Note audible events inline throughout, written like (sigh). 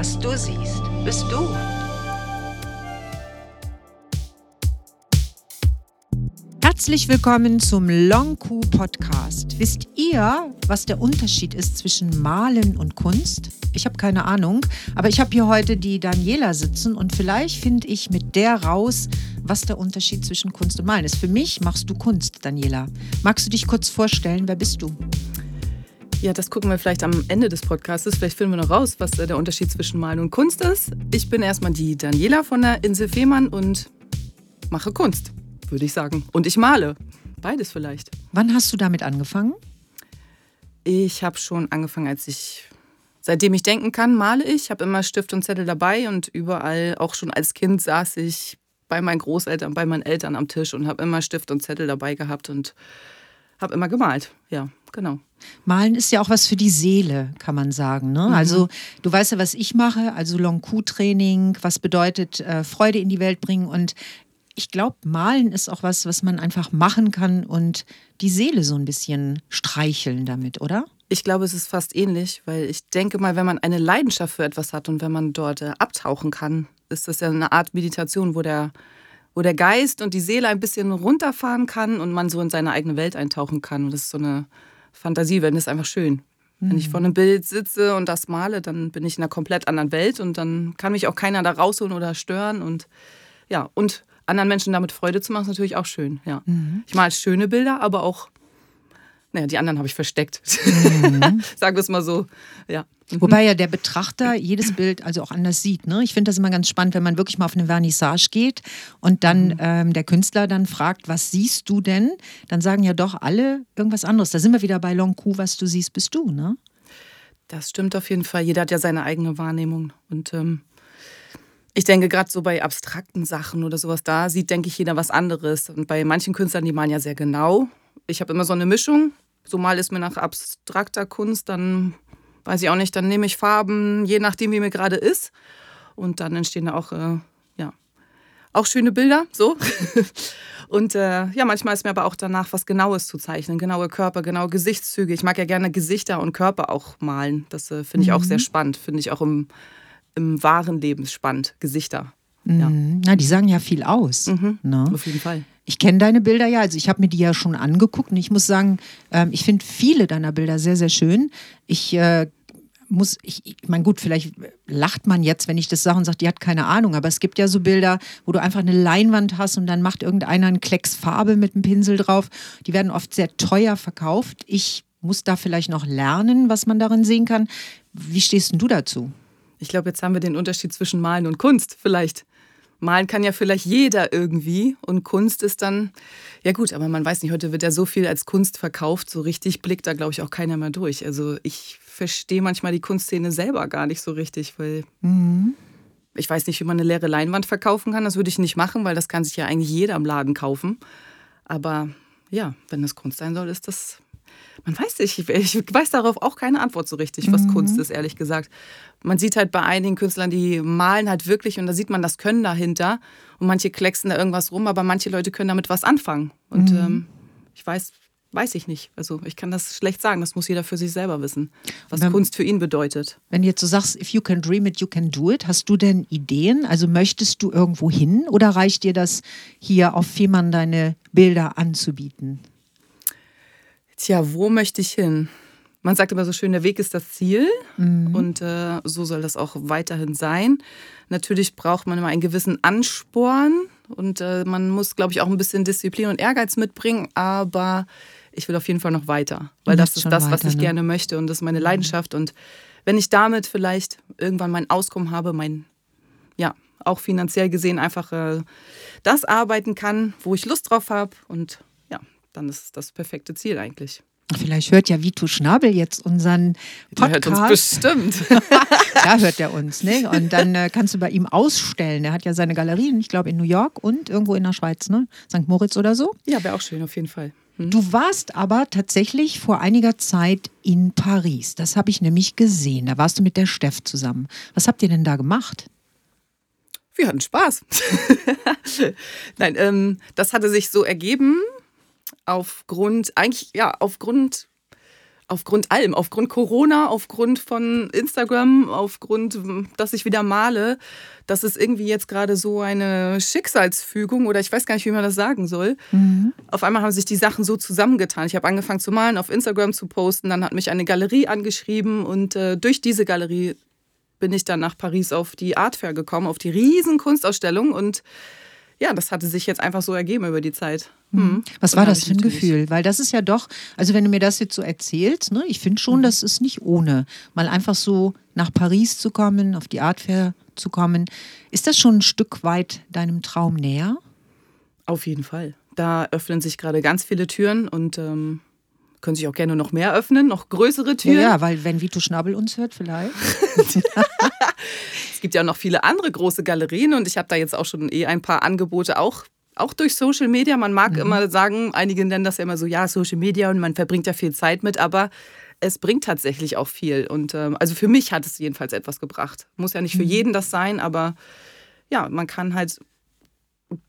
Was du siehst, bist du. Herzlich willkommen zum Long Q Podcast. Wisst ihr, was der Unterschied ist zwischen Malen und Kunst? Ich habe keine Ahnung, aber ich habe hier heute die Daniela sitzen und vielleicht finde ich mit der raus, was der Unterschied zwischen Kunst und Malen ist. Für mich machst du Kunst, Daniela. Magst du dich kurz vorstellen? Wer bist du? Ja, das gucken wir vielleicht am Ende des Podcasts. Vielleicht finden wir noch raus, was der Unterschied zwischen Malen und Kunst ist. Ich bin erstmal die Daniela von der Insel Fehmarn und mache Kunst, würde ich sagen. Und ich male. Beides vielleicht. Wann hast du damit angefangen? Ich habe schon angefangen, als ich, seitdem ich denken kann, male ich. Ich habe immer Stift und Zettel dabei und überall, auch schon als Kind, saß ich bei meinen Großeltern, bei meinen Eltern am Tisch und habe immer Stift und Zettel dabei gehabt und habe immer gemalt. Ja, genau. Malen ist ja auch was für die Seele, kann man sagen. Ne? Mhm. Also du weißt ja, was ich mache, also Long-Q-Training, was bedeutet äh, Freude in die Welt bringen. Und ich glaube, Malen ist auch was, was man einfach machen kann und die Seele so ein bisschen streicheln damit, oder? Ich glaube, es ist fast ähnlich, weil ich denke mal, wenn man eine Leidenschaft für etwas hat und wenn man dort äh, abtauchen kann, ist das ja eine Art Meditation, wo der wo der Geist und die Seele ein bisschen runterfahren kann und man so in seine eigene Welt eintauchen kann. Und das ist so eine Fantasiewelt, das ist einfach schön. Wenn ich mhm. vor einem Bild sitze und das male, dann bin ich in einer komplett anderen Welt und dann kann mich auch keiner da rausholen oder stören. Und ja, und anderen Menschen damit Freude zu machen, ist natürlich auch schön. Ja. Mhm. Ich male schöne Bilder, aber auch naja, die anderen habe ich versteckt. Mhm. (laughs) Sagen wir es mal so. Ja. Mhm. Wobei ja der Betrachter jedes Bild also auch anders sieht. Ne? Ich finde das immer ganz spannend, wenn man wirklich mal auf eine Vernissage geht und dann mhm. ähm, der Künstler dann fragt, was siehst du denn? Dann sagen ja doch alle irgendwas anderes. Da sind wir wieder bei Long Q, was du siehst, bist du, ne? Das stimmt auf jeden Fall. Jeder hat ja seine eigene Wahrnehmung. Und ähm, ich denke, gerade so bei abstrakten Sachen oder sowas, da sieht, denke ich, jeder was anderes. Und bei manchen Künstlern, die malen ja sehr genau. Ich habe immer so eine Mischung. So mal ist mir nach abstrakter Kunst, dann weiß ich auch nicht, dann nehme ich Farben, je nachdem, wie mir gerade ist. Und dann entstehen da auch, äh, ja, auch schöne Bilder, so. (laughs) und äh, ja, manchmal ist mir aber auch danach was Genaues zu zeichnen, genaue Körper, genaue Gesichtszüge. Ich mag ja gerne Gesichter und Körper auch malen. Das äh, finde ich mhm. auch sehr spannend. Finde ich auch im, im wahren Leben spannend, Gesichter. Ja. Mhm. Na, die sagen ja viel aus. Mhm. Ne? Auf jeden Fall. Ich kenne deine Bilder ja, also ich habe mir die ja schon angeguckt und ich muss sagen, ähm, ich finde viele deiner Bilder sehr, sehr schön. Ich äh, muss, ich, ich meine, gut, vielleicht lacht man jetzt, wenn ich das sage und sage, die hat keine Ahnung, aber es gibt ja so Bilder, wo du einfach eine Leinwand hast und dann macht irgendeiner einen Klecks Farbe mit einem Pinsel drauf. Die werden oft sehr teuer verkauft. Ich muss da vielleicht noch lernen, was man darin sehen kann. Wie stehst denn du dazu? Ich glaube, jetzt haben wir den Unterschied zwischen Malen und Kunst vielleicht. Malen kann ja vielleicht jeder irgendwie und Kunst ist dann, ja gut, aber man weiß nicht, heute wird ja so viel als Kunst verkauft, so richtig blickt da, glaube ich, auch keiner mehr durch. Also ich verstehe manchmal die Kunstszene selber gar nicht so richtig, weil mhm. ich weiß nicht, wie man eine leere Leinwand verkaufen kann. Das würde ich nicht machen, weil das kann sich ja eigentlich jeder im Laden kaufen. Aber ja, wenn das Kunst sein soll, ist das man weiß nicht, ich, weiß darauf auch keine Antwort so richtig, was mhm. Kunst ist, ehrlich gesagt. Man sieht halt bei einigen Künstlern, die malen halt wirklich und da sieht man das Können dahinter und manche klecksen da irgendwas rum, aber manche Leute können damit was anfangen. Und mhm. ähm, ich weiß, weiß ich nicht. Also ich kann das schlecht sagen. Das muss jeder für sich selber wissen, was wenn, Kunst für ihn bedeutet. Wenn du jetzt so sagst, if you can dream it, you can do it, hast du denn Ideen? Also möchtest du irgendwo hin oder reicht dir das hier auf Fehmarn deine Bilder anzubieten? Tja, wo möchte ich hin? Man sagt immer so schön, der Weg ist das Ziel mhm. und äh, so soll das auch weiterhin sein. Natürlich braucht man immer einen gewissen Ansporn und äh, man muss, glaube ich, auch ein bisschen Disziplin und Ehrgeiz mitbringen, aber ich will auf jeden Fall noch weiter, weil das ist das, weiter, was ich ne? gerne möchte und das ist meine mhm. Leidenschaft und wenn ich damit vielleicht irgendwann mein Auskommen habe, mein, ja, auch finanziell gesehen einfach äh, das arbeiten kann, wo ich Lust drauf habe und dann ist es das perfekte Ziel eigentlich. Vielleicht hört ja Vito Schnabel jetzt unseren Podcast. Der hört uns bestimmt. (laughs) da hört er uns, ne? Und dann äh, kannst du bei ihm ausstellen. Er hat ja seine Galerien, ich glaube in New York und irgendwo in der Schweiz, ne? St. Moritz oder so. Ja, wäre auch schön, auf jeden Fall. Hm. Du warst aber tatsächlich vor einiger Zeit in Paris. Das habe ich nämlich gesehen. Da warst du mit der Steff zusammen. Was habt ihr denn da gemacht? Wir hatten Spaß. (laughs) Nein, ähm, das hatte sich so ergeben aufgrund, eigentlich ja, aufgrund aufgrund allem, aufgrund Corona, aufgrund von Instagram, aufgrund, dass ich wieder male, das ist irgendwie jetzt gerade so eine Schicksalsfügung oder ich weiß gar nicht, wie man das sagen soll. Mhm. Auf einmal haben sich die Sachen so zusammengetan. Ich habe angefangen zu malen, auf Instagram zu posten, dann hat mich eine Galerie angeschrieben und äh, durch diese Galerie bin ich dann nach Paris auf die Art Fair gekommen, auf die riesen Kunstausstellung und ja, das hatte sich jetzt einfach so ergeben über die Zeit. Hm. hm. Was war das für ein Gefühl? Weil das ist ja doch, also wenn du mir das jetzt so erzählst, ne, ich finde schon, mhm. das ist nicht ohne, mal einfach so nach Paris zu kommen, auf die Art Fair zu kommen. Ist das schon ein Stück weit deinem Traum näher? Auf jeden Fall. Da öffnen sich gerade ganz viele Türen und ähm, können sich auch gerne noch mehr öffnen, noch größere Türen. Ja, ja weil wenn Vito Schnabel uns hört, vielleicht. (laughs) es gibt ja noch viele andere große Galerien und ich habe da jetzt auch schon eh ein paar Angebote auch auch durch Social Media. Man mag mhm. immer sagen, einige nennen das ja immer so, ja, Social Media und man verbringt ja viel Zeit mit, aber es bringt tatsächlich auch viel. Und ähm, also für mich hat es jedenfalls etwas gebracht. Muss ja nicht für mhm. jeden das sein, aber ja, man kann halt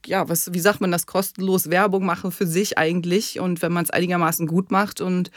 ja, was, wie sagt man das, kostenlos Werbung machen für sich eigentlich. Und wenn man es einigermaßen gut macht und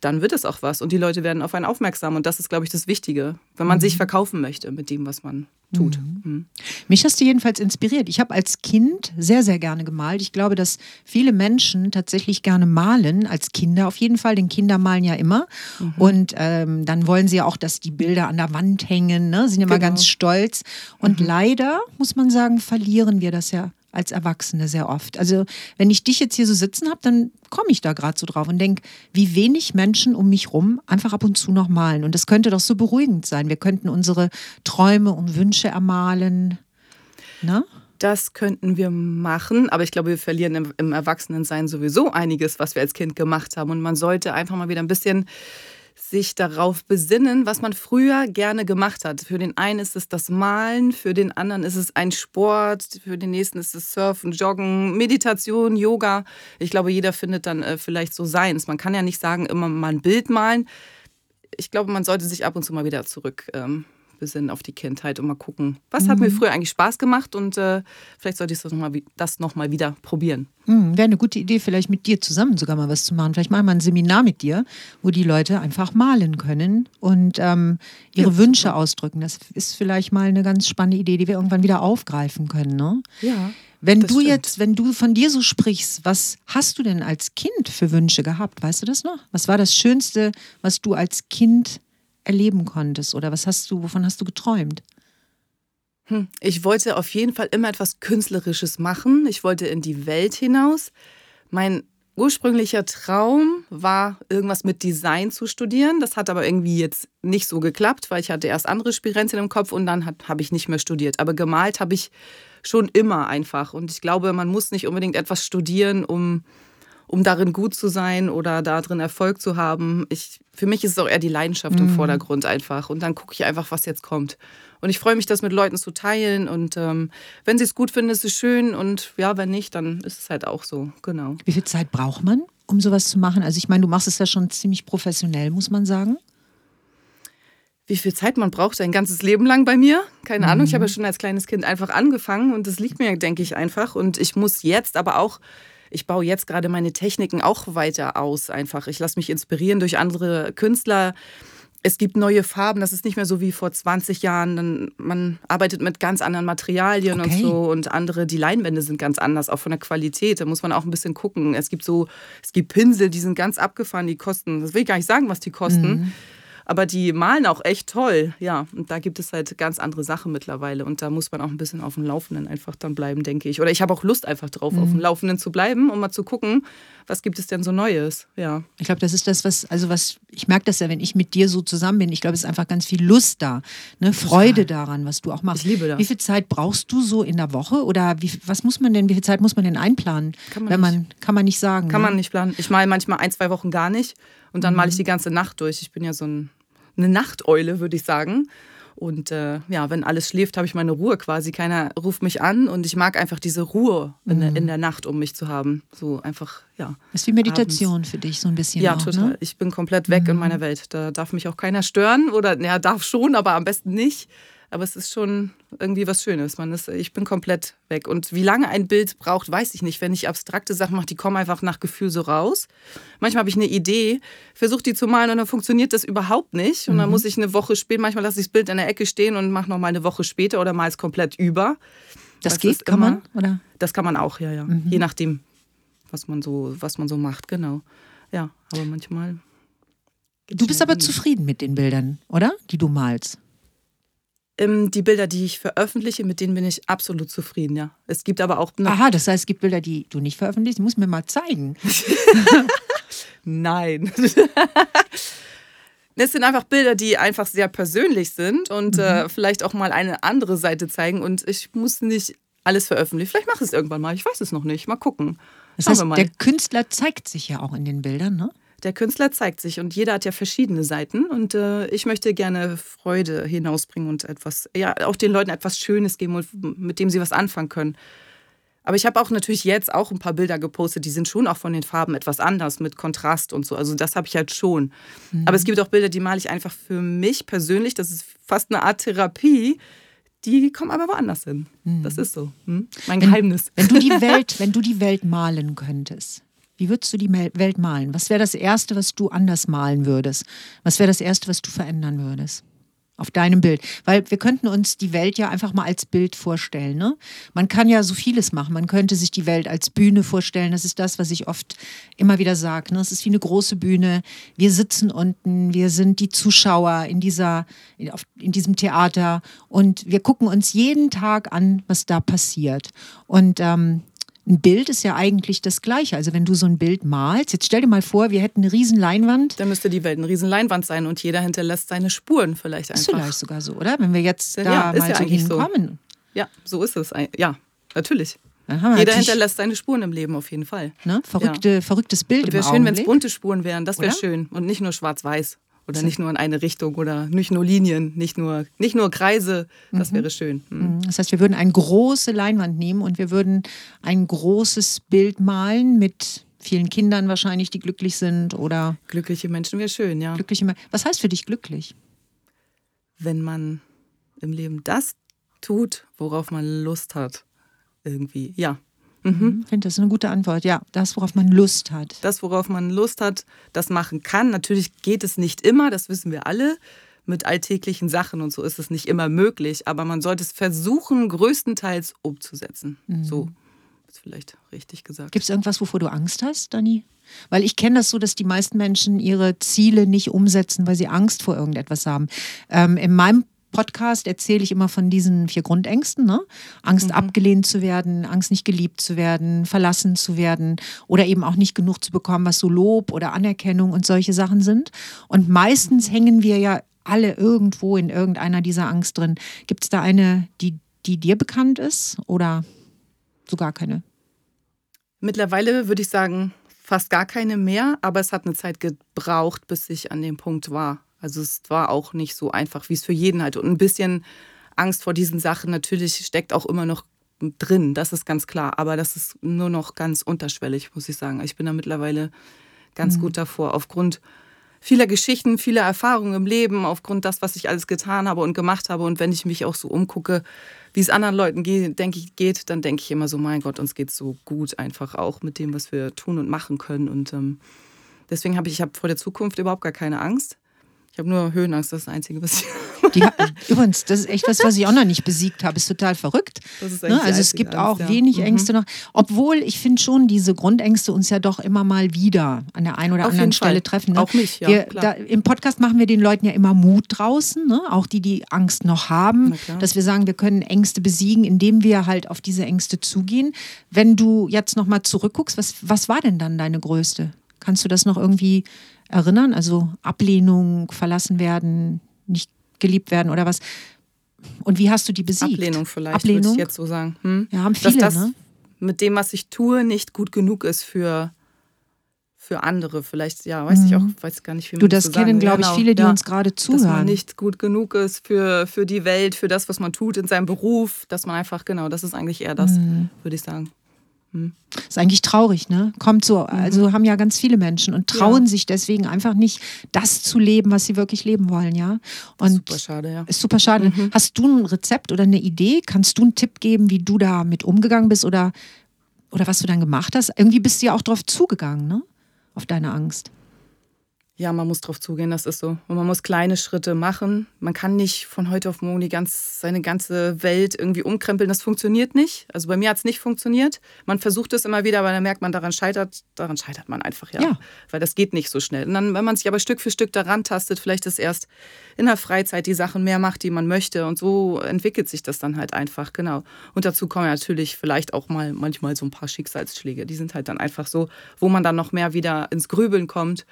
dann wird es auch was. Und die Leute werden auf einen aufmerksam. Und das ist, glaube ich, das Wichtige, wenn man mhm. sich verkaufen möchte mit dem, was man tut. Mhm. Mhm. Mich hast du jedenfalls inspiriert. Ich habe als Kind sehr, sehr gerne gemalt. Ich glaube, dass viele Menschen tatsächlich gerne malen, als Kinder auf jeden Fall, denn Kinder malen ja immer. Mhm. Und ähm, dann wollen sie ja auch, dass die Bilder an der Wand hängen, ne? sind immer genau. ganz stolz. Und mhm. leider, muss man sagen, verlieren wir das ja als Erwachsene sehr oft. Also wenn ich dich jetzt hier so sitzen habe, dann komme ich da gerade so drauf und denke, wie wenig Menschen um mich rum einfach ab und zu noch malen. Und das könnte doch so beruhigend sein. Wir könnten unsere Träume und Wünsche ermalen. Ne? Das könnten wir machen, aber ich glaube, wir verlieren im, im Erwachsenensein sowieso einiges, was wir als Kind gemacht haben. Und man sollte einfach mal wieder ein bisschen sich darauf besinnen, was man früher gerne gemacht hat. Für den einen ist es das Malen, für den anderen ist es ein Sport, für den nächsten ist es Surfen, Joggen, Meditation, Yoga. Ich glaube, jeder findet dann äh, vielleicht so seins. Man kann ja nicht sagen, immer mal ein Bild malen. Ich glaube, man sollte sich ab und zu mal wieder zurück ähm, besinnen auf die Kindheit und mal gucken, was mhm. hat mir mhm. früher eigentlich Spaß gemacht und äh, vielleicht sollte ich das nochmal das noch mal wieder probieren. Mhm, Wäre eine gute Idee, vielleicht mit dir zusammen sogar mal was zu machen. Vielleicht mal ein Seminar mit dir, wo die Leute einfach malen können und ähm, ihre ja, Wünsche ausdrücken. Das ist vielleicht mal eine ganz spannende Idee, die wir irgendwann wieder aufgreifen können. Ne? Ja. Wenn du stimmt. jetzt, wenn du von dir so sprichst, was hast du denn als Kind für Wünsche gehabt? Weißt du das noch? Was war das Schönste, was du als Kind erleben konntest? Oder was hast du, wovon hast du geträumt? Hm, ich wollte auf jeden Fall immer etwas Künstlerisches machen. Ich wollte in die Welt hinaus. Mein ursprünglicher Traum war, irgendwas mit Design zu studieren. Das hat aber irgendwie jetzt nicht so geklappt, weil ich hatte erst andere Spirenzien im Kopf und dann habe ich nicht mehr studiert. Aber gemalt habe ich schon immer einfach. Und ich glaube, man muss nicht unbedingt etwas studieren, um um darin gut zu sein oder darin Erfolg zu haben. Ich, für mich ist es auch eher die Leidenschaft mhm. im Vordergrund einfach. Und dann gucke ich einfach, was jetzt kommt. Und ich freue mich, das mit Leuten zu teilen. Und ähm, wenn sie es gut finden, ist es schön. Und ja, wenn nicht, dann ist es halt auch so. Genau. Wie viel Zeit braucht man, um sowas zu machen? Also ich meine, du machst es ja schon ziemlich professionell, muss man sagen wie viel Zeit man braucht, ein ganzes Leben lang bei mir. Keine mhm. Ahnung, ich habe ja schon als kleines Kind einfach angefangen und das liegt mir, denke ich, einfach. Und ich muss jetzt aber auch ich baue jetzt gerade meine Techniken auch weiter aus einfach. Ich lasse mich inspirieren durch andere Künstler. Es gibt neue Farben, das ist nicht mehr so wie vor 20 Jahren. Man arbeitet mit ganz anderen Materialien okay. und so und andere, die Leinwände sind ganz anders, auch von der Qualität. Da muss man auch ein bisschen gucken. Es gibt so, es gibt Pinsel, die sind ganz abgefahren, die kosten, das will ich gar nicht sagen, was die kosten. Mhm. Aber die malen auch echt toll, ja. Und da gibt es halt ganz andere Sachen mittlerweile. Und da muss man auch ein bisschen auf dem Laufenden einfach dann bleiben, denke ich. Oder ich habe auch Lust einfach drauf, mhm. auf dem mhm. Laufenden zu bleiben, um mal zu gucken, was gibt es denn so Neues, ja. Ich glaube, das ist das, was, also was, ich merke das ja, wenn ich mit dir so zusammen bin. Ich glaube, es ist einfach ganz viel Lust da, ne? Freude daran, was du auch machst. Ich liebe das. Wie viel Zeit brauchst du so in der Woche? Oder wie, was muss man denn, wie viel Zeit muss man denn einplanen? Kann man, wenn man kann man nicht sagen. Kann ne? man nicht planen. Ich male manchmal ein, zwei Wochen gar nicht und dann mhm. male ich die ganze Nacht durch. Ich bin ja so ein eine Nachteule, würde ich sagen. Und äh, ja, wenn alles schläft, habe ich meine Ruhe quasi. Keiner ruft mich an und ich mag einfach diese Ruhe in, der, in mhm. der Nacht, um mich zu haben. So einfach, ja. Das ist wie Meditation abends. für dich, so ein bisschen. Ja, auch, total. Ne? Ich bin komplett weg mhm. in meiner Welt. Da darf mich auch keiner stören oder, ja, darf schon, aber am besten nicht. Aber es ist schon irgendwie was Schönes. Man ist, ich bin komplett weg. Und wie lange ein Bild braucht, weiß ich nicht. Wenn ich abstrakte Sachen mache, die kommen einfach nach Gefühl so raus. Manchmal habe ich eine Idee, versuche die zu malen und dann funktioniert das überhaupt nicht. Und dann mhm. muss ich eine Woche später, manchmal lasse ich das Bild in der Ecke stehen und mache noch mal eine Woche später oder mal es komplett über. Das, das geht, kann man? Oder? Das kann man auch, ja, ja. Mhm. Je nachdem, was man so, was man so macht, genau. Ja, aber manchmal. Du bist aber zufrieden mit den Bildern, oder? Die du malst. Ähm, die Bilder, die ich veröffentliche, mit denen bin ich absolut zufrieden, ja. Es gibt aber auch. Aha, das heißt, es gibt Bilder, die du nicht veröffentlichst. Du musst mir mal zeigen. (laughs) Nein. (laughs) Es sind einfach Bilder, die einfach sehr persönlich sind und äh, mhm. äh, vielleicht auch mal eine andere Seite zeigen. Und ich muss nicht alles veröffentlichen. Vielleicht mache ich es irgendwann mal. Ich weiß es noch nicht. Mal gucken. Das heißt, der Künstler zeigt sich ja auch in den Bildern, ne? Der Künstler zeigt sich und jeder hat ja verschiedene Seiten und äh, ich möchte gerne Freude hinausbringen und etwas, ja, auch den Leuten etwas Schönes geben, mit dem sie was anfangen können. Aber ich habe auch natürlich jetzt auch ein paar Bilder gepostet, die sind schon auch von den Farben etwas anders, mit Kontrast und so. Also das habe ich halt schon. Mhm. Aber es gibt auch Bilder, die male ich einfach für mich persönlich. Das ist fast eine Art Therapie. Die kommen aber woanders hin. Mhm. Das ist so. Hm? Mein wenn, Geheimnis. Wenn du, die (laughs) Welt, wenn du die Welt malen könntest, wie würdest du die Welt malen? Was wäre das Erste, was du anders malen würdest? Was wäre das Erste, was du verändern würdest? auf deinem Bild. Weil wir könnten uns die Welt ja einfach mal als Bild vorstellen. Ne? Man kann ja so vieles machen. Man könnte sich die Welt als Bühne vorstellen. Das ist das, was ich oft immer wieder sage. Ne? Es ist wie eine große Bühne. Wir sitzen unten, wir sind die Zuschauer in, dieser, in diesem Theater und wir gucken uns jeden Tag an, was da passiert. Und ähm, ein Bild ist ja eigentlich das Gleiche. Also wenn du so ein Bild malst, jetzt stell dir mal vor, wir hätten eine riesen Leinwand. Dann müsste die Welt eine riesen Leinwand sein und jeder hinterlässt seine Spuren vielleicht einfach. Ist vielleicht sogar so, oder? Wenn wir jetzt da ja, mal ja so hinkommen. So. Ja, so ist es. Ja, natürlich. Jeder hinterlässt seine Spuren im Leben auf jeden Fall. Ne? Verrückte, ja. Verrücktes Bild. Wäre schön, wenn es bunte Spuren wären. Das wäre schön. Und nicht nur schwarz-weiß. Oder nicht nur in eine Richtung oder nicht nur Linien, nicht nur, nicht nur Kreise. Das mhm. wäre schön. Mhm. Das heißt, wir würden eine große Leinwand nehmen und wir würden ein großes Bild malen mit vielen Kindern wahrscheinlich, die glücklich sind oder. Glückliche Menschen wäre schön, ja. Glückliche Was heißt für dich glücklich? Wenn man im Leben das tut, worauf man Lust hat. Irgendwie, ja. Mhm. Ich finde das eine gute Antwort. Ja, das, worauf man Lust hat. Das, worauf man Lust hat, das machen kann. Natürlich geht es nicht immer, das wissen wir alle. Mit alltäglichen Sachen und so ist es nicht immer möglich, aber man sollte es versuchen, größtenteils umzusetzen. Mhm. So ist vielleicht richtig gesagt. Gibt es irgendwas, wovor du Angst hast, Dani? Weil ich kenne das so, dass die meisten Menschen ihre Ziele nicht umsetzen, weil sie Angst vor irgendetwas haben. Ähm, in meinem Podcast erzähle ich immer von diesen vier Grundängsten. Ne? Angst, mhm. abgelehnt zu werden, Angst, nicht geliebt zu werden, verlassen zu werden oder eben auch nicht genug zu bekommen, was so Lob oder Anerkennung und solche Sachen sind. Und meistens hängen wir ja alle irgendwo in irgendeiner dieser Angst drin. Gibt es da eine, die, die dir bekannt ist oder sogar keine? Mittlerweile würde ich sagen, fast gar keine mehr, aber es hat eine Zeit gebraucht, bis ich an dem Punkt war. Also es war auch nicht so einfach, wie es für jeden halt. Und ein bisschen Angst vor diesen Sachen natürlich steckt auch immer noch drin, das ist ganz klar. Aber das ist nur noch ganz unterschwellig, muss ich sagen. Ich bin da mittlerweile ganz mhm. gut davor, aufgrund vieler Geschichten, vieler Erfahrungen im Leben, aufgrund das, was ich alles getan habe und gemacht habe. Und wenn ich mich auch so umgucke, wie es anderen Leuten geht, denke ich, geht, dann denke ich immer so, mein Gott, uns geht so gut einfach auch mit dem, was wir tun und machen können. Und ähm, deswegen habe ich, ich habe vor der Zukunft überhaupt gar keine Angst. Ich habe nur Höhenangst, das ist das Einzige, was ich. (laughs) Die, übrigens, das ist echt was, was ich auch noch nicht besiegt habe. Ist total verrückt. Das ist ne? Also es gibt Angst, auch ja. wenig mhm. Ängste noch. Obwohl ich finde schon, diese Grundängste uns ja doch immer mal wieder an der einen oder Auf anderen Stelle treffen. Ne? Auch mich, ja. Wir, da, Im Podcast machen wir den Leuten ja immer Mut draußen, ne? auch die, die Angst noch haben, dass wir sagen, wir können Ängste besiegen, indem wir halt auf diese Ängste zugehen. Wenn du jetzt nochmal zurückguckst, was, was war denn dann deine größte? Kannst du das noch irgendwie erinnern? Also Ablehnung, verlassen werden, nicht geliebt werden oder was? Und wie hast du die besiegt? Ablehnung vielleicht, Ablehnung? würde ich jetzt so sagen. Hm? Ja, haben viele, Dass das ne? mit dem, was ich tue, nicht gut genug ist für, für andere. Vielleicht, ja, weiß mhm. ich auch, weiß gar nicht, wie man Du, das so kennen, glaube ich, genau. viele, die ja. uns gerade zuhören. Dass man nicht gut genug ist für, für die Welt, für das, was man tut in seinem Beruf. Dass man einfach, genau, das ist eigentlich eher das, mhm. würde ich sagen. Hm. Ist eigentlich traurig, ne? Kommt so, also haben ja ganz viele Menschen und trauen Ja. sich deswegen einfach nicht, das zu leben, was sie wirklich leben wollen, ja. Und Super schade, ja. ist super schade. Hast du ein Rezept oder eine Idee? Kannst du einen Tipp geben, wie du da mit umgegangen bist oder, oder was du dann gemacht hast? Irgendwie bist du ja auch drauf zugegangen, ne? Auf deine Angst. Ja, man muss drauf zugehen, das ist so. Und man muss kleine Schritte machen. Man kann nicht von heute auf morgen die ganz, seine ganze Welt irgendwie umkrempeln. Das funktioniert nicht. Also bei mir hat es nicht funktioniert. Man versucht es immer wieder, aber dann merkt man, daran scheitert, daran scheitert man einfach, ja. Ja. Weil das geht nicht so schnell. Und dann, wenn man sich aber Stück für Stück daran tastet, vielleicht ist erst in der Freizeit die Sachen mehr macht, die man möchte. Und so entwickelt sich das dann halt einfach, genau. Und dazu kommen natürlich vielleicht auch mal manchmal so ein paar Schicksalsschläge. Die sind halt dann einfach so, wo man dann noch mehr wieder ins Grübeln kommt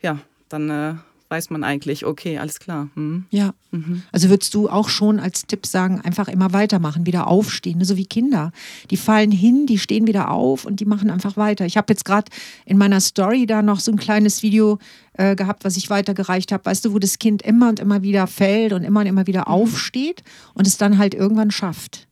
ja, dann äh, weiß man eigentlich, okay, alles klar. Hm. Ja. Also würdest du auch schon als Tipp sagen, einfach immer weitermachen, wieder aufstehen, ne? so wie Kinder. Die fallen hin, die stehen wieder auf und die machen einfach weiter. Ich habe jetzt gerade in meiner Story da noch so ein kleines Video äh, gehabt, was ich weitergereicht habe, weißt du, wo das Kind immer und immer wieder fällt und immer und immer wieder aufsteht und es dann halt irgendwann schafft.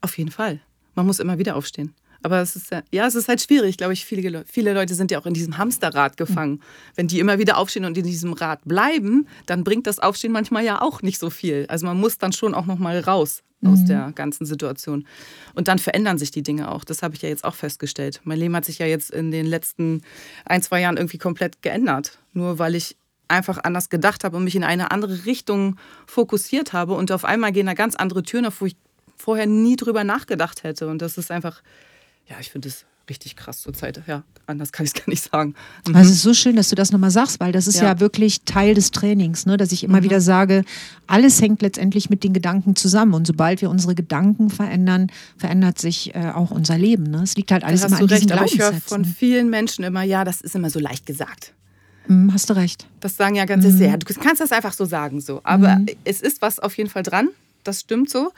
Auf jeden Fall. Man muss immer wieder aufstehen. Aber es ist ja, ja, es ist halt schwierig, glaube ich. Viele, Le- viele Leute sind ja auch in diesem Hamsterrad gefangen. Wenn die immer wieder aufstehen und in diesem Rad bleiben, dann bringt das Aufstehen manchmal ja auch nicht so viel. Also man muss dann schon auch noch mal raus aus der ganzen Situation. Und dann verändern sich die Dinge auch. Das habe ich ja jetzt auch festgestellt. Mein Leben hat sich ja jetzt in den letzten ein, zwei Jahren irgendwie komplett geändert. Nur weil ich einfach anders gedacht habe und mich in eine andere Richtung fokussiert habe. Und auf einmal gehen da ganz andere Türen auf, wo ich vorher nie drüber nachgedacht hätte. Und das ist einfach, ja, ich finde es richtig krass zur Zeit. Ja, anders kann ich es (laughs) gar nicht sagen. Mhm. Also es ist so schön, dass du das nochmal sagst, weil das ist ja, Ja. wirklich Teil des Trainings, ne? dass ich immer wieder sage, alles hängt letztendlich mit den Gedanken zusammen. Und sobald wir unsere Gedanken verändern, verändert sich äh, auch unser Leben. Ne? Es liegt halt alles Da immer hast an du recht, aber ich höre von vielen Menschen immer, ja, das ist immer so leicht gesagt. Hm, hast du recht. Das sagen ja ganz sehr. Du kannst das einfach so sagen, so. Aber es ist was auf jeden Fall dran. Das stimmt so.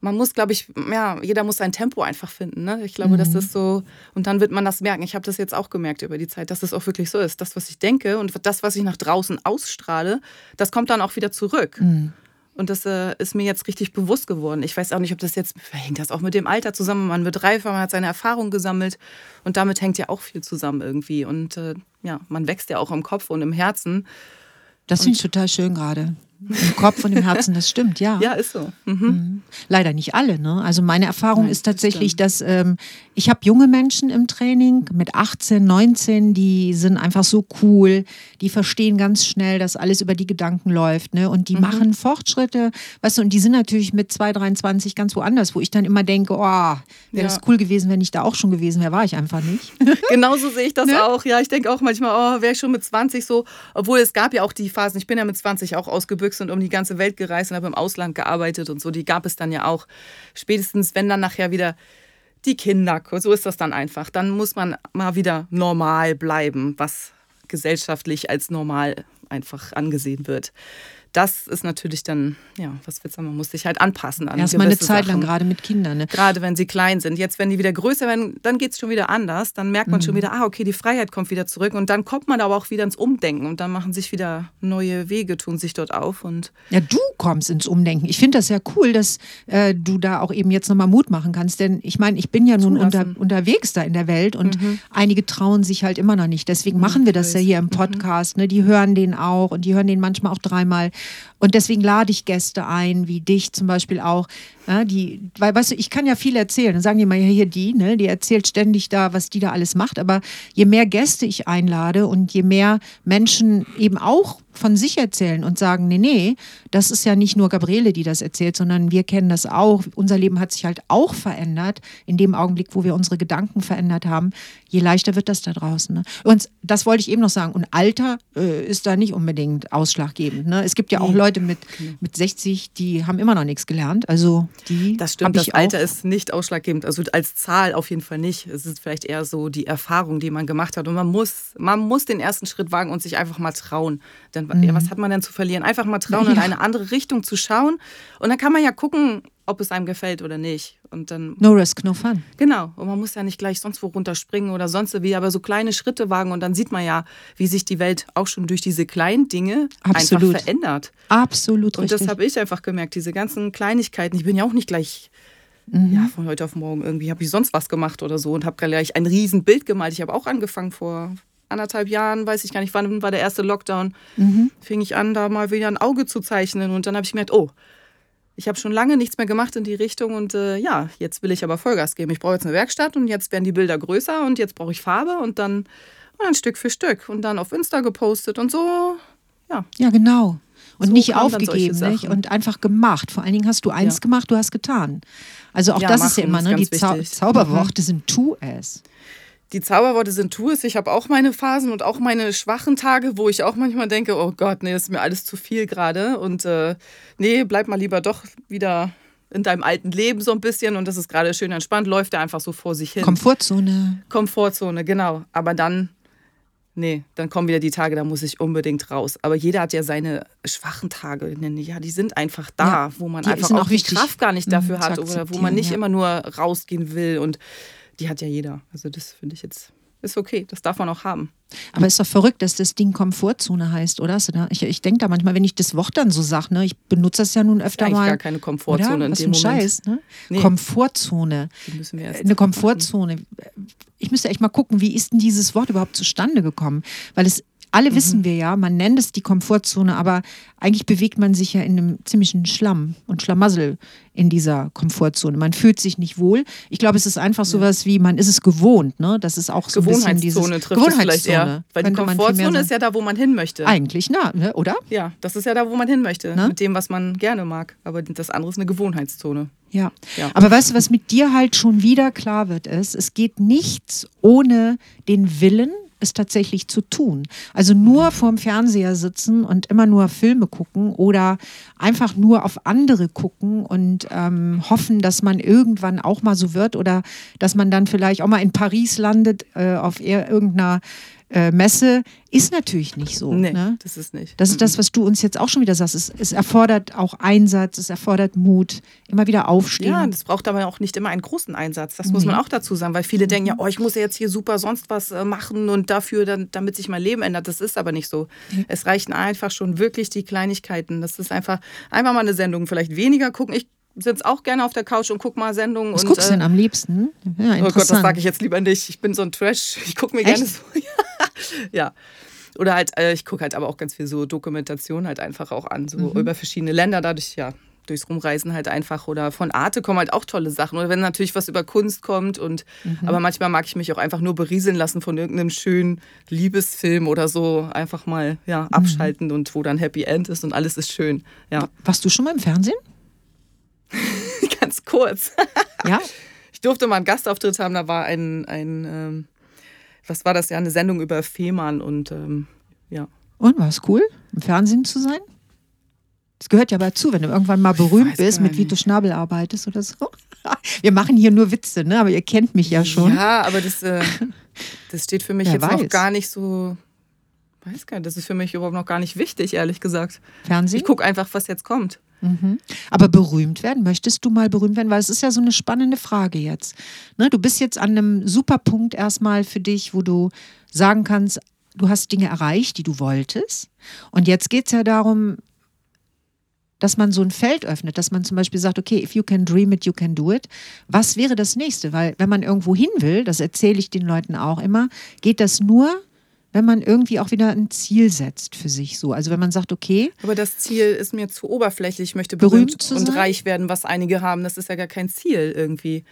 Man muss, glaube ich, ja, jeder muss sein Tempo einfach finden. Ne? Ich glaube, das ist so. Und dann wird man das merken. Ich habe das jetzt auch gemerkt über die Zeit, dass es auch wirklich so ist. Das, was ich denke und das, was ich nach draußen ausstrahle, das kommt dann auch wieder zurück. Und das äh, ist mir jetzt richtig bewusst geworden. Ich weiß auch nicht, ob das jetzt, hängt das auch mit dem Alter zusammen. Man wird reifer, man hat seine Erfahrung gesammelt und damit hängt ja auch viel zusammen irgendwie. Und äh, ja, man wächst ja auch im Kopf und im Herzen. Das finde ich total schön gerade. Im Kopf und im Herzen, das stimmt, ja. Ja, ist so. Mhm. Leider nicht alle. Ne? Also meine Erfahrung Nein, ist tatsächlich, das dass ähm, ich habe junge Menschen im Training mit 18, 19, die sind einfach so cool, die verstehen ganz schnell, dass alles über die Gedanken läuft. Ne? Und die Mhm. machen Fortschritte, weißt du, und die sind natürlich mit 2, 23 ganz woanders, wo ich dann immer denke, oh, wäre Ja. das cool gewesen, wenn ich da auch schon gewesen wäre, war ich einfach nicht. (laughs) Genauso sehe ich das Ne? auch. Ja, ich denke auch manchmal, oh, wäre ich schon mit 20 so. Obwohl es gab ja auch die Phasen, ich bin ja mit 20 auch ausgebüxt und um die ganze Welt gereist und habe im Ausland gearbeitet und so. Die gab es dann ja auch. Spätestens, wenn dann nachher wieder die Kinder, so ist das dann einfach. Dann muss man mal wieder normal bleiben, was gesellschaftlich als normal einfach angesehen wird. Das ist natürlich dann, ja, was willst du sagen, man muss sich halt anpassen an Erstmal eine Zeit lang, Sachen. gerade mit Kindern. Ne? Gerade wenn sie klein sind. Jetzt, wenn die wieder größer werden, dann geht es schon wieder anders. Dann merkt man schon wieder, ah, okay, die Freiheit kommt wieder zurück. Und dann kommt man aber auch wieder ins Umdenken. Und dann machen sich wieder neue Wege, tun sich dort auf. Und Ja, du kommst ins Umdenken. Ich finde das ja cool, dass äh, du da auch eben jetzt nochmal Mut machen kannst. Denn ich meine, ich bin ja nun unter, unterwegs da in der Welt und einige trauen sich halt immer noch nicht. Deswegen machen wir das ja hier im Podcast. Ne? Die hören den auch und die hören den manchmal auch dreimal. Und deswegen lade ich Gäste ein, wie dich zum Beispiel auch. Ja, die, weil, weißt du, ich kann ja viel erzählen. Dann sagen die mal, ja, hier die, ne, die erzählt ständig da, was die da alles macht. Aber je mehr Gäste ich einlade und je mehr Menschen eben auch von sich erzählen und sagen, nee, nee, das ist ja nicht nur Gabriele, die das erzählt, sondern wir kennen das auch. Unser Leben hat sich halt auch verändert in dem Augenblick, wo wir unsere Gedanken verändert haben. Je leichter wird das da draußen. Ne? Und das wollte ich eben noch sagen. Und Alter äh, ist da nicht unbedingt ausschlaggebend. Ne? Es gibt ja auch Leute mit, mit 60, die haben immer noch nichts gelernt. Also die das stimmt, das Alter auch. ist nicht ausschlaggebend. Also als Zahl auf jeden Fall nicht. Es ist vielleicht eher so die Erfahrung, die man gemacht hat. Und man muss, man muss den ersten Schritt wagen und sich einfach mal trauen. Denn ja, was hat man denn zu verlieren? Einfach mal trauen, (laughs) in Mhm. Ja. eine andere Richtung zu schauen. Und dann kann man ja gucken, ob es einem gefällt oder nicht. Und dann No risk, no fun. Genau, und man muss ja nicht gleich sonst wo runterspringen oder sonst wie, aber so kleine Schritte wagen und dann sieht man ja, wie sich die Welt auch schon durch diese kleinen Dinge Absolut. einfach verändert. Absolut Und richtig. das habe ich einfach gemerkt, diese ganzen Kleinigkeiten. Ich bin ja auch nicht gleich mhm. ja, von heute auf morgen irgendwie habe ich sonst was gemacht oder so und habe gleich ein Riesenbild gemalt. Ich habe auch angefangen vor anderthalb Jahren, weiß ich gar nicht, wann war der erste Lockdown, mhm. fing ich an, da mal wieder ein Auge zu zeichnen und dann habe ich gemerkt, oh, ich habe schon lange nichts mehr gemacht in die Richtung und äh, ja, jetzt will ich aber Vollgas geben. Ich brauche jetzt eine Werkstatt und jetzt werden die Bilder größer und jetzt brauche ich Farbe und dann, und dann Stück für Stück und dann auf Insta gepostet und so, ja. Ja, genau. Und so nicht aufgegeben, nicht? Und einfach gemacht. Vor allen Dingen hast du eins ja. gemacht, du hast getan. Also auch ja, das ist ja immer, ne? Die Zau Zauberworte mhm. sind tu es die Zauberworte sind tu es. Ich habe auch meine Phasen und auch meine schwachen Tage, wo ich auch manchmal denke, oh Gott, nee, das ist mir alles zu viel gerade. Und äh, nee, bleib mal lieber doch wieder in deinem alten Leben so ein bisschen und das ist gerade schön entspannt, läuft er einfach so vor sich hin. Komfortzone. Komfortzone, genau. Aber dann, nee, dann kommen wieder die Tage, da muss ich unbedingt raus. Aber jeder hat ja seine schwachen Tage, ja, die sind einfach da, ja, wo man einfach auch, auch die Kraft gar nicht dafür hat oder wo man nicht ja. immer nur rausgehen will und die hat ja jeder. Also das finde ich jetzt ist okay, das darf man auch haben. Aber ist doch verrückt, dass das Ding Komfortzone heißt, oder? Ich, ich denke da manchmal, wenn ich das Wort dann so sage, ne, ich benutze das ja nun öfter ist mal. gar keine Komfortzone oder? in Was dem ein Moment. Scheiß, ne? Nee. Komfortzone. Die müssen wir erst Eine Komfortzone. Ich müsste echt mal gucken, wie ist denn dieses Wort überhaupt zustande gekommen? Weil es alle mhm. wissen wir ja, man nennt es die Komfortzone, aber eigentlich bewegt man sich ja in einem ziemlichen Schlamm und Schlamassel in dieser Komfortzone. Man fühlt sich nicht wohl. Ich glaube, es ist einfach ja. sowas wie, man ist es gewohnt, ne? Das ist auch so ein bisschen dieses trifft Gewohnheitszone. Eher, weil die Komfortzone ist ja da, wo man hin möchte. Eigentlich, na, ne, oder? Ja, das ist ja da, wo man hin möchte, ne? mit dem, was man gerne mag. Aber das andere ist eine Gewohnheitszone. Ja. ja. Aber weißt du, was mit dir halt schon wieder klar wird, ist, es geht nichts ohne den Willen, es tatsächlich zu tun. Also nur vorm Fernseher sitzen und immer nur Filme gucken oder einfach nur auf andere gucken und ähm, hoffen, dass man irgendwann auch mal so wird oder dass man dann vielleicht auch mal in Paris landet äh, auf irgendeiner äh, Messe ist natürlich nicht so. Nee, ne? das ist nicht. Das ist das, was du uns jetzt auch schon wieder sagst. Es, es, erfordert auch Einsatz, es erfordert Mut, immer wieder aufstehen. Ja, das braucht aber auch nicht immer einen großen Einsatz. Das nee. muss man auch dazu sagen, weil viele mhm. denken ja, oh, ich muss ja jetzt hier super sonst was äh, machen und dafür, dann, damit sich mein Leben ändert. Das ist aber nicht so. Mhm. Es reichen einfach schon wirklich die Kleinigkeiten. Das ist einfach, einfach mal eine Sendung vielleicht weniger gucken. Ich sitze auch gerne auf der Couch und gucke mal Sendungen. Was und, guckst du denn äh, am liebsten? Ja, oh Gott, das sage ich jetzt lieber nicht. Ich bin so ein Trash. Ich gucke mir Echt? gerne so. (laughs) ja. Oder halt, äh, ich gucke halt aber auch ganz viel so Dokumentation halt einfach auch an, so mhm. über verschiedene Länder, dadurch ja durchs Rumreisen halt einfach oder von Arte kommen halt auch tolle Sachen oder wenn natürlich was über Kunst kommt und mhm. aber manchmal mag ich mich auch einfach nur berieseln lassen von irgendeinem schönen Liebesfilm oder so einfach mal ja mhm. abschalten mhm. und wo dann Happy End ist und alles ist schön ja warst du schon mal im Fernsehen (laughs) ganz kurz ja (laughs) ich durfte mal einen Gastauftritt haben da war ein ein ähm, was war das ja, eine Sendung über Fehmarn und ähm, ja. Und war es cool, im Fernsehen zu sein? Das gehört ja aber dazu, wenn du irgendwann mal berühmt bist, mit Vito Schnabel arbeitest oder so. (laughs) Wir machen hier nur Witze, ne? aber ihr kennt mich ja schon. Ja, aber das, äh, das steht für mich Wer jetzt weiß. noch gar nicht so. Weiß gar nicht, das ist für mich überhaupt noch gar nicht wichtig, ehrlich gesagt. Fernsehen? Ich gucke einfach, was jetzt kommt. Mhm. Aber berühmt werden, möchtest du mal berühmt werden? Weil es ist ja so eine spannende Frage jetzt. Ne, du bist jetzt an einem super Punkt erstmal für dich, wo du sagen kannst, du hast Dinge erreicht, die du wolltest. Und jetzt geht es ja darum, dass man so ein Feld öffnet, dass man zum Beispiel sagt, okay, if you can dream it, you can do it. Was wäre das nächste? Weil wenn man irgendwo hin will, das erzähle ich den Leuten auch immer, geht das nur, wenn man irgendwie auch wieder ein Ziel setzt für sich so. Also wenn man sagt, okay. Aber das Ziel ist mir zu oberflächlich. Ich möchte berühmt, berühmt und reich werden, was einige haben. Das ist ja gar kein Ziel irgendwie.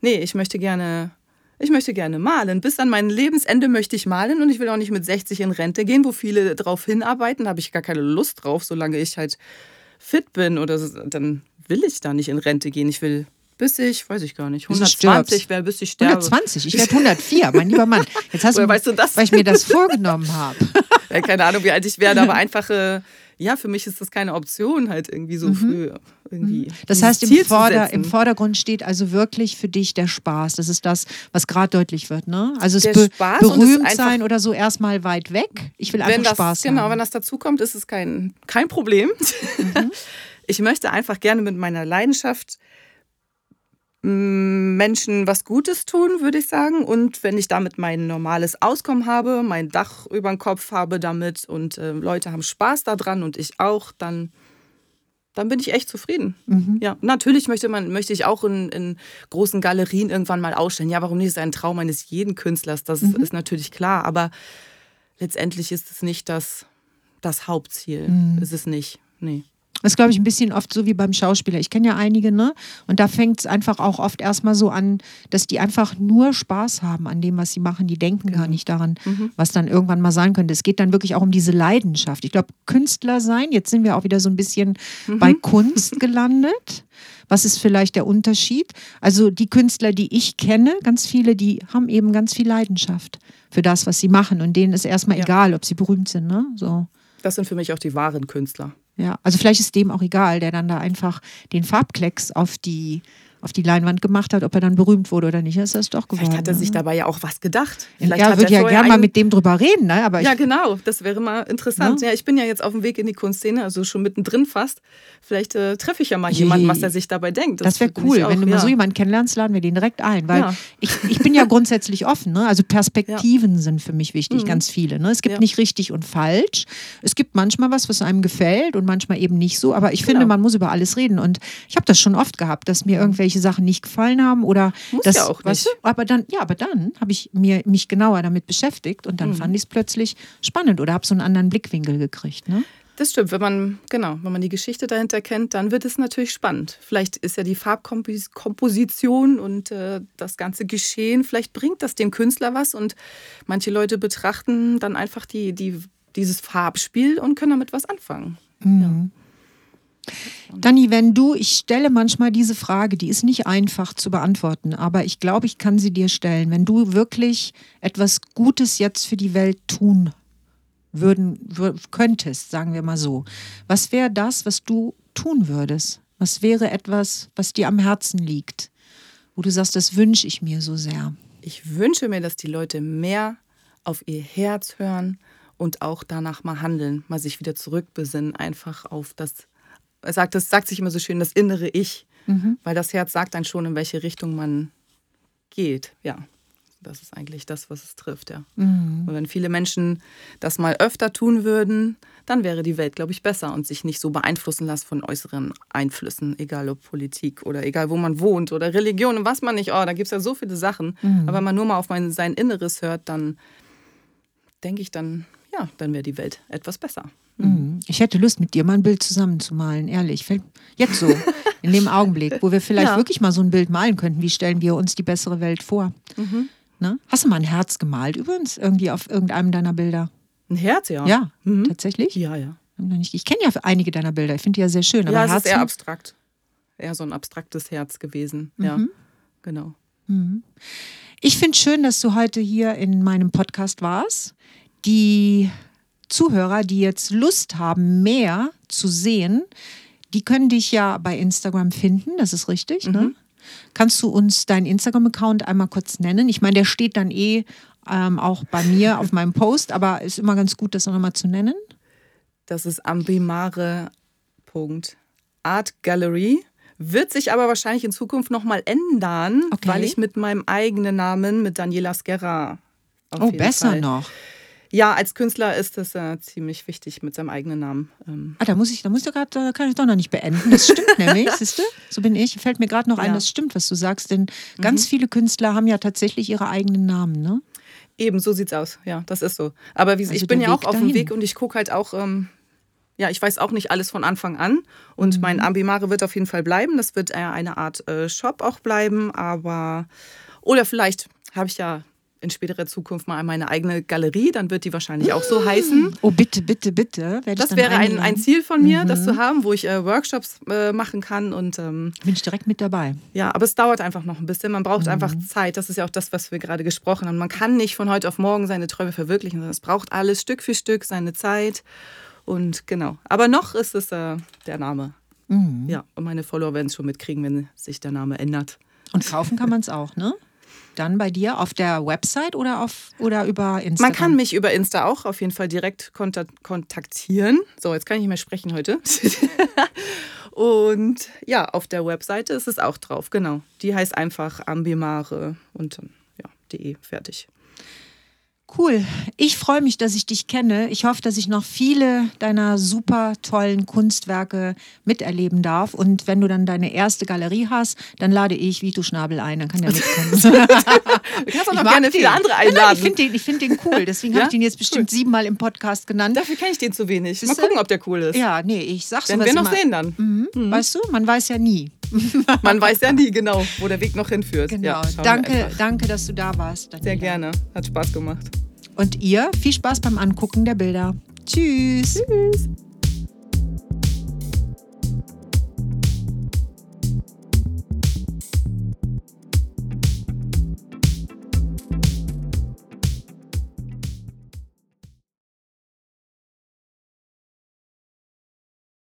Nee, ich möchte gerne. Ich möchte gerne malen. Bis an mein Lebensende möchte ich malen und ich will auch nicht mit 60 in Rente gehen, wo viele drauf hinarbeiten. Da habe ich gar keine Lust drauf, solange ich halt fit bin oder so, dann will ich da nicht in Rente gehen. Ich will bis ich, weiß ich gar nicht, 120 wäre, bis ich sterbe. 120, ich werde 104, mein lieber Mann. Jetzt hast du, weißt du das? weil ich mir das vorgenommen habe. (laughs) Ja, keine Ahnung, wie alt ich werde, aber einfach, äh, ja, für mich ist das keine Option, halt irgendwie so mhm. früh. Irgendwie mhm. das heißt, im, Vorder-, im, Vordergrund steht also wirklich für dich der Spaß. Das ist das, was gerade deutlich wird. Ne? Also es be berühmt sein oder so erstmal weit weg. Ich will einfach das, Spaß genau, haben. Genau, wenn das dazu kommt, ist es kein, kein Problem. Mhm. (laughs) Ich möchte einfach gerne mit meiner Leidenschaft Menschen was Gutes tun, würde ich sagen. Und wenn ich damit mein normales Auskommen habe, mein Dach über den Kopf habe damit und äh, Leute haben Spaß daran und ich auch, dann dann bin ich echt zufrieden. Mhm. Ja, natürlich möchte man, möchte ich auch in, in, großen Galerien irgendwann mal ausstellen. Ja, warum nicht? Das ist ein Traum eines jeden Künstlers. Das mhm. ist natürlich klar. Aber letztendlich ist es nicht das, das Hauptziel. Mhm. Ist es nicht. Nee. Das ist, glaube ich, ein bisschen oft so wie beim Schauspieler. Ich kenne ja einige, ne? Und da fängt es einfach auch oft erstmal so an, dass die einfach nur Spaß haben an dem, was sie machen. Die denken genau. gar nicht daran, mhm. was dann irgendwann mal sein könnte. Es geht dann wirklich auch um diese Leidenschaft. Ich glaube, Künstler sein, jetzt sind wir auch wieder so ein bisschen mhm. bei Kunst gelandet. Was ist vielleicht der Unterschied? Also die Künstler, die ich kenne, ganz viele, die haben eben ganz viel Leidenschaft für das, was sie machen. Und denen ist erstmal ja. egal, ob sie berühmt sind. Ne? So. Das sind für mich auch die wahren Künstler. Ja, also vielleicht ist dem auch egal, der dann da einfach den Farbklecks auf die auf die Leinwand gemacht hat, ob er dann berühmt wurde oder nicht, ist das doch geworden. Vielleicht hat er sich ne? dabei ja auch was gedacht. Vielleicht ja, würde ja gerne mal mit dem drüber reden. Ne? Aber ja, genau, das wäre mal interessant. Ja? ja? ich bin ja jetzt auf dem Weg in die Kunstszene, also schon mittendrin fast. Vielleicht äh, treffe ich ja mal Je. jemanden, was er sich dabei denkt. Das, das wäre cool. Auch, Wenn du ja. mal so jemanden kennenlernst, laden wir den direkt ein. Weil ja. ich, ich bin ja (laughs) grundsätzlich offen. Ne? Also Perspektiven sind für mich wichtig, mhm. ganz viele. Ne? Es gibt nicht richtig und falsch. Es gibt manchmal was, was einem gefällt und manchmal eben nicht so. Aber ich genau. finde, man muss über alles reden. Und ich habe das schon oft gehabt, dass mir irgendwelche Sachen nicht gefallen haben oder Muss das, ja auch nicht. Du, aber dann, ja, aber dann habe ich mir, mich genauer damit beschäftigt und dann mhm. fand ich es plötzlich spannend oder habe so einen anderen Blickwinkel gekriegt. Ne? Das stimmt, wenn man, genau, wenn man die Geschichte dahinter kennt, dann wird es natürlich spannend. Vielleicht ist ja die Farbkomposition und äh, das ganze Geschehen, vielleicht bringt das dem Künstler was und manche Leute betrachten dann einfach die, die, dieses Farbspiel und können damit was anfangen. Mhm. Ja. Dani, wenn du, ich stelle manchmal diese Frage, die ist nicht einfach zu beantworten, aber ich glaube, ich kann sie dir stellen. Wenn du wirklich etwas Gutes jetzt für die Welt tun würden, könntest, sagen wir mal so, was wäre das, was du tun würdest? Was wäre etwas, was dir am Herzen liegt, wo du sagst, das wünsche ich mir so sehr? Ich wünsche mir, dass die Leute mehr auf ihr Herz hören und auch danach mal handeln, mal sich wieder zurückbesinnen, einfach auf das sagt, das sagt sich immer so schön, das innere Ich, mhm. weil das Herz sagt dann schon, in welche Richtung man geht. Ja, das ist eigentlich das, was es trifft, ja. Mhm. Und wenn viele Menschen das mal öfter tun würden, dann wäre die Welt, glaube ich, besser und sich nicht so beeinflussen lassen von äußeren Einflüssen, egal ob Politik oder egal wo man wohnt oder Religion und was man nicht. Oh, da gibt es ja so viele Sachen. Mhm. Aber wenn man nur mal auf mein, sein Inneres hört, dann denke ich, dann, ja, dann wäre die Welt etwas besser. Mhm. Ich hätte Lust, mit dir mal ein Bild zusammenzumalen, ehrlich. Jetzt so, in dem Augenblick, wo wir vielleicht ja. wirklich mal so ein Bild malen könnten. Wie stellen wir uns die bessere Welt vor? Mhm. Ne? Hast du mal ein Herz gemalt übrigens, irgendwie auf irgendeinem deiner Bilder? Ein Herz, ja. Ja, mhm. tatsächlich? Ja, ja. Ich kenne ja einige deiner Bilder, ich finde die ja sehr schön. ja, es Herzen? ist eher abstrakt. Eher so ein abstraktes Herz gewesen. Ja, mhm. genau. Mhm. Ich finde schön, dass du heute hier in meinem Podcast warst. Die Zuhörer, die jetzt Lust haben, mehr zu sehen, die können dich ja bei Instagram finden, das ist richtig. Ne? Mhm. Ne? Kannst du uns deinen Instagram-Account einmal kurz nennen? Ich meine, der steht dann eh ähm, auch bei mir auf meinem Post, aber ist immer ganz gut, das auch nochmal zu nennen. Das ist ambimare.artgallery. Wird sich aber wahrscheinlich in Zukunft nochmal ändern, okay. weil ich mit meinem eigenen Namen, mit Daniela Skerra. oh, besser Fall. noch. Ja, als Künstler ist das äh, ziemlich wichtig mit seinem eigenen Namen. Ähm. Ah, da muss ich, da muss ich gerade, da kann ich doch noch nicht beenden. Das stimmt (laughs) nämlich, siehst du? So bin ich. Fällt mir gerade noch ja. ein, das stimmt, was du sagst. Denn mhm. ganz viele Künstler haben ja tatsächlich ihre eigenen Namen, ne? Eben, so sieht's aus. Ja, das ist so. Aber wie, also ich bin ja auch auf dem Weg und ich gucke halt auch, ähm, ja, ich weiß auch nicht alles von Anfang an. Und mhm. mein Ambimare wird auf jeden Fall bleiben. Das wird eher eine Art äh, Shop auch bleiben, aber oder vielleicht habe ich ja in späterer Zukunft mal meine eigene Galerie, dann wird die wahrscheinlich auch so heißen. Oh, bitte, bitte, bitte. Das wäre ein, ein Ziel von mir, mhm. das zu haben, wo ich äh, Workshops äh, machen kann. Und, ähm, Bin ich direkt mit dabei. Ja, aber es dauert einfach noch ein bisschen. Man braucht mhm. einfach Zeit. Das ist ja auch das, was wir gerade gesprochen haben. Man kann nicht von heute auf morgen seine Träume verwirklichen, sondern es braucht alles Stück für Stück, seine Zeit. Und genau. Aber noch ist es äh, der Name. Mhm. Ja, und meine Follower werden es schon mitkriegen, wenn sich der Name ändert. Und kaufen kann man es auch, ne? Dann bei dir auf der Website oder, auf, oder über Instagram? Man kann mich über Insta auch auf jeden Fall direkt kontaktieren. So, jetzt kann ich nicht mehr sprechen heute. (laughs) und ja, auf der Webseite ist es auch drauf, genau. Die heißt einfach Ambimare und dann, ja, de, fertig. Cool. Ich freue mich, dass ich dich kenne. Ich hoffe, dass ich noch viele deiner super tollen Kunstwerke miterleben darf. Und wenn du dann deine erste Galerie hast, dann lade ich Vito Schnabel ein. Dann kann der mitkommen. (laughs) du kannst auch (laughs) noch gerne viele andere einladen. Nein, nein, ich finde den, find den cool. Deswegen ja? habe ich den jetzt bestimmt cool. siebenmal im Podcast genannt. Dafür kenne ich den zu wenig. Mal gucken, ob der cool ist. Ja, nee, ich sag's Werden wir noch immer. sehen dann. Mhm. Mhm. Weißt du, man weiß ja nie. (laughs) man weiß ja nie genau, wo der Weg noch hinführt. Genau. Ja, danke, danke, dass du da warst. Daniela. Sehr gerne. Hat Spaß gemacht. Und ihr viel Spaß beim Angucken der Bilder. Tschüss. Tschüss.